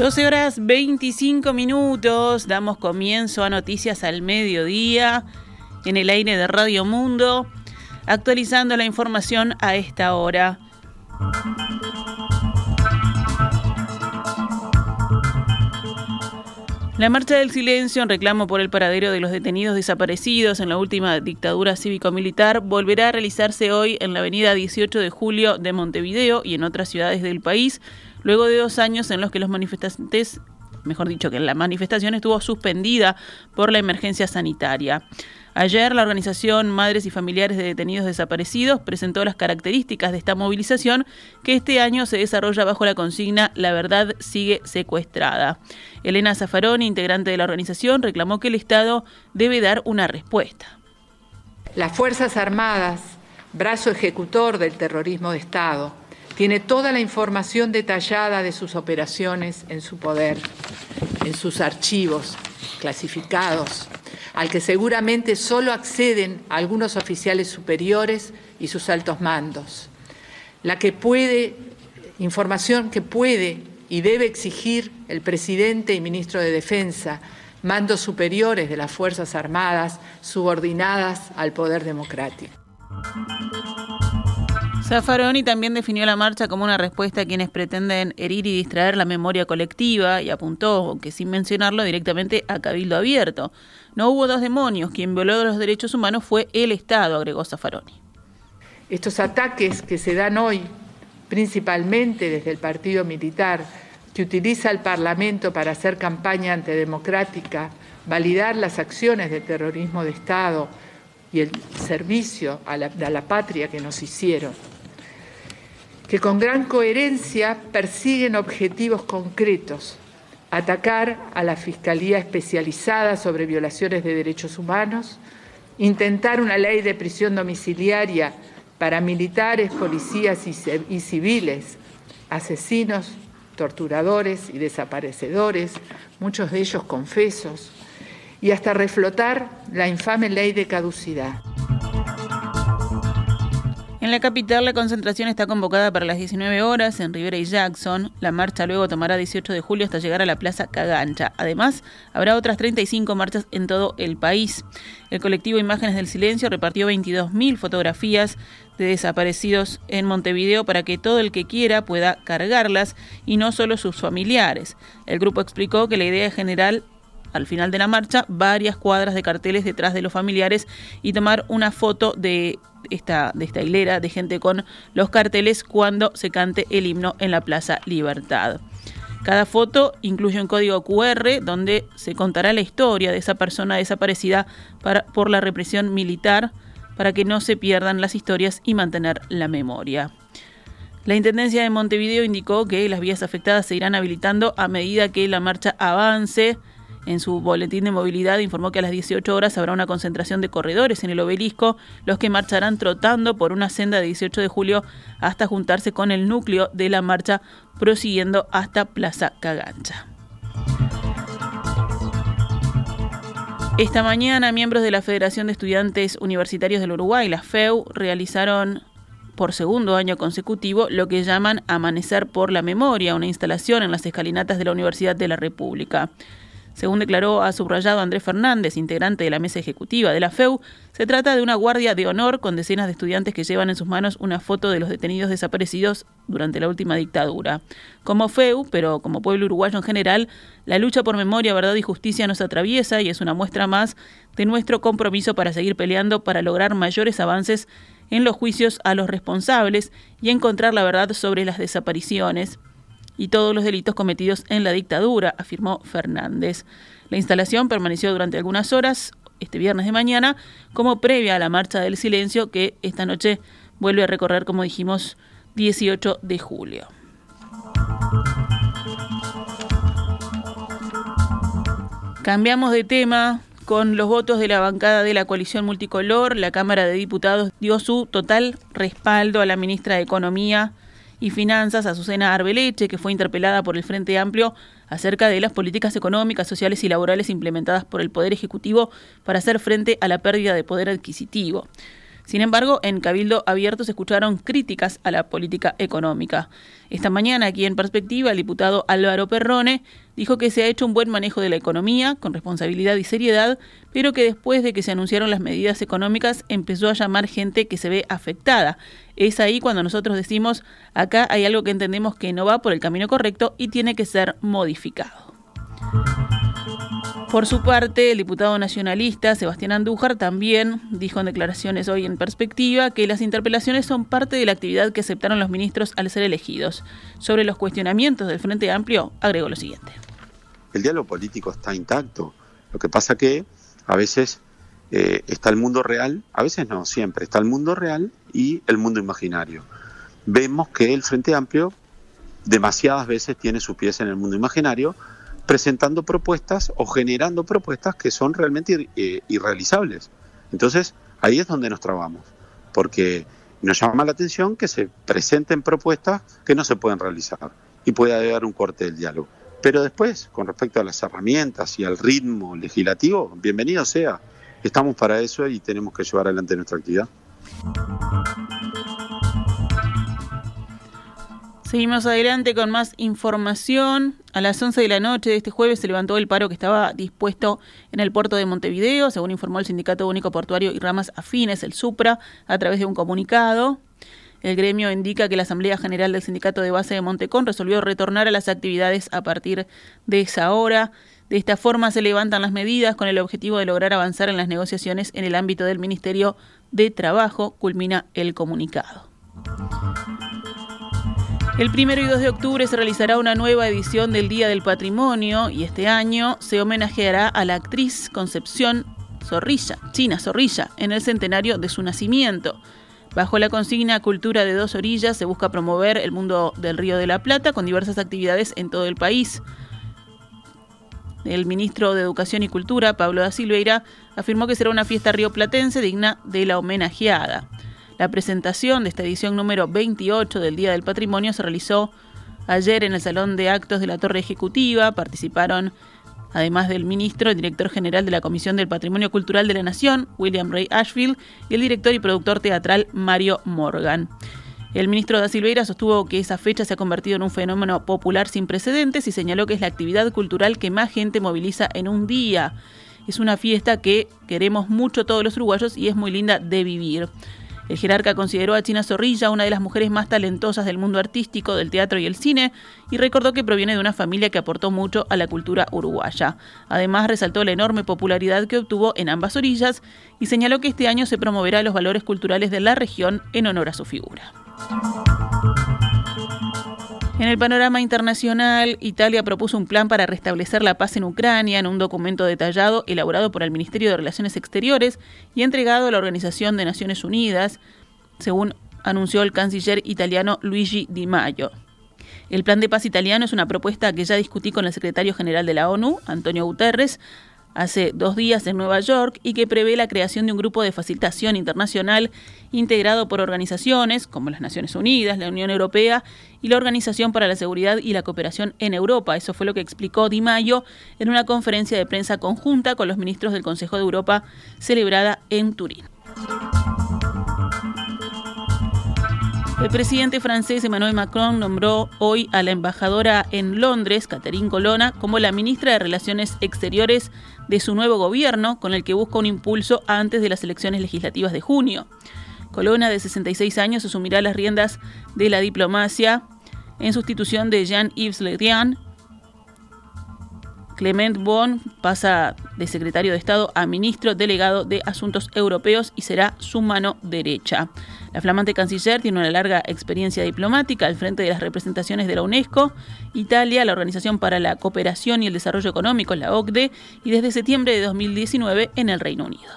12 horas 25 minutos, damos comienzo a Noticias al Mediodía en el aire de Radio Mundo, actualizando la información a esta hora. La marcha del silencio en reclamo por el paradero de los detenidos desaparecidos en la última dictadura cívico-militar volverá a realizarse hoy en la avenida 18 de julio de Montevideo y en otras ciudades del país, luego de dos años en los que los manifestantes mejor dicho, que la manifestación estuvo suspendida por la emergencia sanitaria. Ayer la organización Madres y Familiares de Detenidos Desaparecidos presentó las características de esta movilización que este año se desarrolla bajo la consigna La verdad sigue secuestrada. Elena Zaffaroni, integrante de la organización, reclamó que el Estado debe dar una respuesta. Las Fuerzas Armadas, brazo ejecutor del terrorismo de Estado, tiene toda la información detallada de sus operaciones en su poder, en sus archivos clasificados, al que seguramente solo acceden algunos oficiales superiores y sus altos mandos. La que puede, información que puede y debe exigir el presidente y ministro de Defensa, mandos superiores de las Fuerzas Armadas subordinadas al poder democrático. Zaffaroni también definió la marcha como una respuesta a quienes pretenden herir y distraer la memoria colectiva y apuntó, que sin mencionarlo, directamente a Cabildo Abierto. No hubo dos demonios, quien violó los derechos humanos fue el Estado, agregó Zaffaroni. Estos ataques que se dan hoy, principalmente desde el partido militar, que utiliza el Parlamento para hacer campaña antidemocrática, validar las acciones de terrorismo de Estado y el servicio a la, a la patria que nos hicieron, que con gran coherencia persiguen objetivos concretos, atacar a la Fiscalía Especializada sobre Violaciones de Derechos Humanos, intentar una ley de prisión domiciliaria para militares, policías y civiles, asesinos, torturadores y desaparecedores, muchos de ellos confesos, y hasta reflotar la infame ley de caducidad. En la capital, la concentración está convocada para las 19 horas en Rivera y Jackson. La marcha luego tomará 18 de julio hasta llegar a la Plaza Cagancha. Además, habrá otras 35 marchas en todo el país. El colectivo Imágenes del Silencio repartió 22.000 fotografías de desaparecidos en Montevideo para que todo el que quiera pueda cargarlas y no solo sus familiares. El grupo explicó que la idea general al final de la marcha varias cuadras de carteles detrás de los familiares y tomar una foto de esta, de esta hilera de gente con los carteles cuando se cante el himno en la Plaza Libertad. Cada foto incluye un código QR donde se contará la historia de esa persona desaparecida por la represión militar para que no se pierdan las historias y mantener la memoria. La Intendencia de Montevideo indicó que las vías afectadas se irán habilitando a medida que la marcha avance en su boletín de movilidad informó que a las 18 horas habrá una concentración de corredores en el obelisco, los que marcharán trotando por una senda de 18 de julio hasta juntarse con el núcleo de la marcha, prosiguiendo hasta Plaza Cagancha. Esta mañana, miembros de la Federación de Estudiantes Universitarios del Uruguay, la FEU, realizaron por segundo año consecutivo lo que llaman Amanecer por la Memoria, una instalación en las escalinatas de la Universidad de la República. Según declaró a subrayado Andrés Fernández, integrante de la mesa ejecutiva de la FEU, se trata de una guardia de honor con decenas de estudiantes que llevan en sus manos una foto de los detenidos desaparecidos durante la última dictadura. Como FEU, pero como pueblo uruguayo en general, la lucha por memoria, verdad y justicia nos atraviesa y es una muestra más de nuestro compromiso para seguir peleando para lograr mayores avances en los juicios a los responsables y encontrar la verdad sobre las desapariciones y todos los delitos cometidos en la dictadura, afirmó Fernández. La instalación permaneció durante algunas horas, este viernes de mañana, como previa a la marcha del silencio que esta noche vuelve a recorrer, como dijimos, 18 de julio. Cambiamos de tema. Con los votos de la bancada de la coalición multicolor, la Cámara de Diputados dio su total respaldo a la ministra de Economía, y Finanzas, Azucena Arbeleche, que fue interpelada por el Frente Amplio acerca de las políticas económicas, sociales y laborales implementadas por el Poder Ejecutivo para hacer frente a la pérdida de poder adquisitivo. Sin embargo, en Cabildo Abierto se escucharon críticas a la política económica. Esta mañana, aquí en perspectiva, el diputado Álvaro Perrone dijo que se ha hecho un buen manejo de la economía, con responsabilidad y seriedad, pero que después de que se anunciaron las medidas económicas empezó a llamar gente que se ve afectada. Es ahí cuando nosotros decimos, acá hay algo que entendemos que no va por el camino correcto y tiene que ser modificado. Por su parte, el diputado nacionalista Sebastián Andújar también dijo en declaraciones hoy en perspectiva que las interpelaciones son parte de la actividad que aceptaron los ministros al ser elegidos. Sobre los cuestionamientos del Frente Amplio, agregó lo siguiente. El diálogo político está intacto. Lo que pasa que a veces eh, está el mundo real, a veces no, siempre está el mundo real y el mundo imaginario. Vemos que el Frente Amplio demasiadas veces tiene sus pies en el mundo imaginario, presentando propuestas o generando propuestas que son realmente eh, irrealizables. Entonces, ahí es donde nos trabamos, porque nos llama la atención que se presenten propuestas que no se pueden realizar y puede haber un corte del diálogo. Pero después, con respecto a las herramientas y al ritmo legislativo, bienvenido sea. Estamos para eso y tenemos que llevar adelante nuestra actividad. Seguimos adelante con más información. A las 11 de la noche de este jueves se levantó el paro que estaba dispuesto en el puerto de Montevideo, según informó el Sindicato Único Portuario y Ramas Afines, el SUPRA, a través de un comunicado. El gremio indica que la Asamblea General del Sindicato de Base de Montecón resolvió retornar a las actividades a partir de esa hora. De esta forma se levantan las medidas con el objetivo de lograr avanzar en las negociaciones en el ámbito del Ministerio de Trabajo, culmina el comunicado. El primero y 2 de octubre se realizará una nueva edición del Día del Patrimonio y este año se homenajeará a la actriz Concepción Zorrilla, China Zorrilla, en el centenario de su nacimiento. Bajo la consigna Cultura de dos orillas se busca promover el mundo del Río de la Plata con diversas actividades en todo el país. El ministro de Educación y Cultura, Pablo da Silveira, afirmó que será una fiesta rioplatense digna de la homenajeada. La presentación de esta edición número 28 del Día del Patrimonio se realizó ayer en el Salón de Actos de la Torre Ejecutiva. Participaron, además del ministro, el director general de la Comisión del Patrimonio Cultural de la Nación, William Ray Ashfield, y el director y productor teatral Mario Morgan. El ministro da Silveira sostuvo que esa fecha se ha convertido en un fenómeno popular sin precedentes y señaló que es la actividad cultural que más gente moviliza en un día. Es una fiesta que queremos mucho todos los uruguayos y es muy linda de vivir. El jerarca consideró a China Zorrilla una de las mujeres más talentosas del mundo artístico, del teatro y el cine, y recordó que proviene de una familia que aportó mucho a la cultura uruguaya. Además, resaltó la enorme popularidad que obtuvo en ambas orillas y señaló que este año se promoverá los valores culturales de la región en honor a su figura. En el panorama internacional, Italia propuso un plan para restablecer la paz en Ucrania en un documento detallado elaborado por el Ministerio de Relaciones Exteriores y entregado a la Organización de Naciones Unidas, según anunció el canciller italiano Luigi Di Maio. El plan de paz italiano es una propuesta que ya discutí con el secretario general de la ONU, Antonio Guterres, hace dos días en Nueva York y que prevé la creación de un grupo de facilitación internacional integrado por organizaciones como las Naciones Unidas, la Unión Europea y la Organización para la Seguridad y la Cooperación en Europa. Eso fue lo que explicó Di Maio en una conferencia de prensa conjunta con los ministros del Consejo de Europa celebrada en Turín. El presidente francés Emmanuel Macron nombró hoy a la embajadora en Londres, Catherine Colonna, como la ministra de Relaciones Exteriores de su nuevo gobierno, con el que busca un impulso antes de las elecciones legislativas de junio. Colonna, de 66 años, asumirá las riendas de la diplomacia en sustitución de Jean-Yves Le Drian, Clement Bon pasa de secretario de Estado a ministro delegado de Asuntos Europeos y será su mano derecha. La flamante canciller tiene una larga experiencia diplomática al frente de las representaciones de la UNESCO, Italia, la Organización para la Cooperación y el Desarrollo Económico, la OCDE, y desde septiembre de 2019 en el Reino Unido.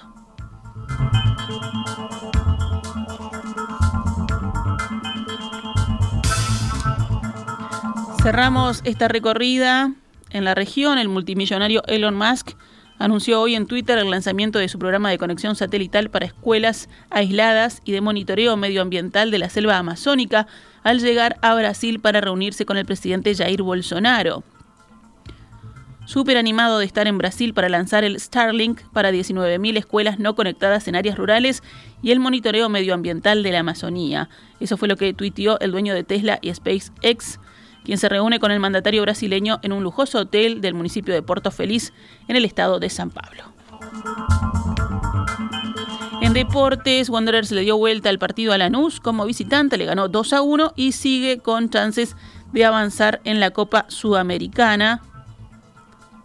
Cerramos esta recorrida en la región, el multimillonario Elon Musk anunció hoy en Twitter el lanzamiento de su programa de conexión satelital para escuelas aisladas y de monitoreo medioambiental de la selva amazónica al llegar a Brasil para reunirse con el presidente Jair Bolsonaro. súper animado de estar en Brasil para lanzar el Starlink para 19.000 escuelas no conectadas en áreas rurales y el monitoreo medioambiental de la Amazonía. Eso fue lo que tuiteó el dueño de Tesla y SpaceX, quien se reúne con el mandatario brasileño en un lujoso hotel del municipio de Porto Feliz, en el estado de San Pablo. En deportes, Wanderers le dio vuelta al partido a Lanús como visitante, le ganó 2 a 1 y sigue con chances de avanzar en la Copa Sudamericana.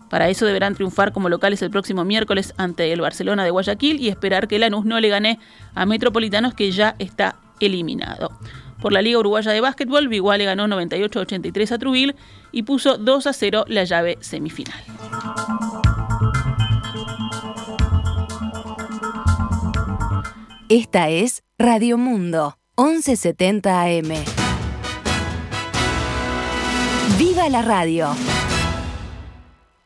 Para eso deberán triunfar como locales el próximo miércoles ante el Barcelona de Guayaquil y esperar que Lanús no le gane a Metropolitanos que ya está eliminado. Por la Liga Uruguaya de Básquetbol, Vigual le ganó 98-83 a Trubil y puso 2 a 0 la llave semifinal. Esta es Radio Mundo, 1170 AM. ¡Viva la radio!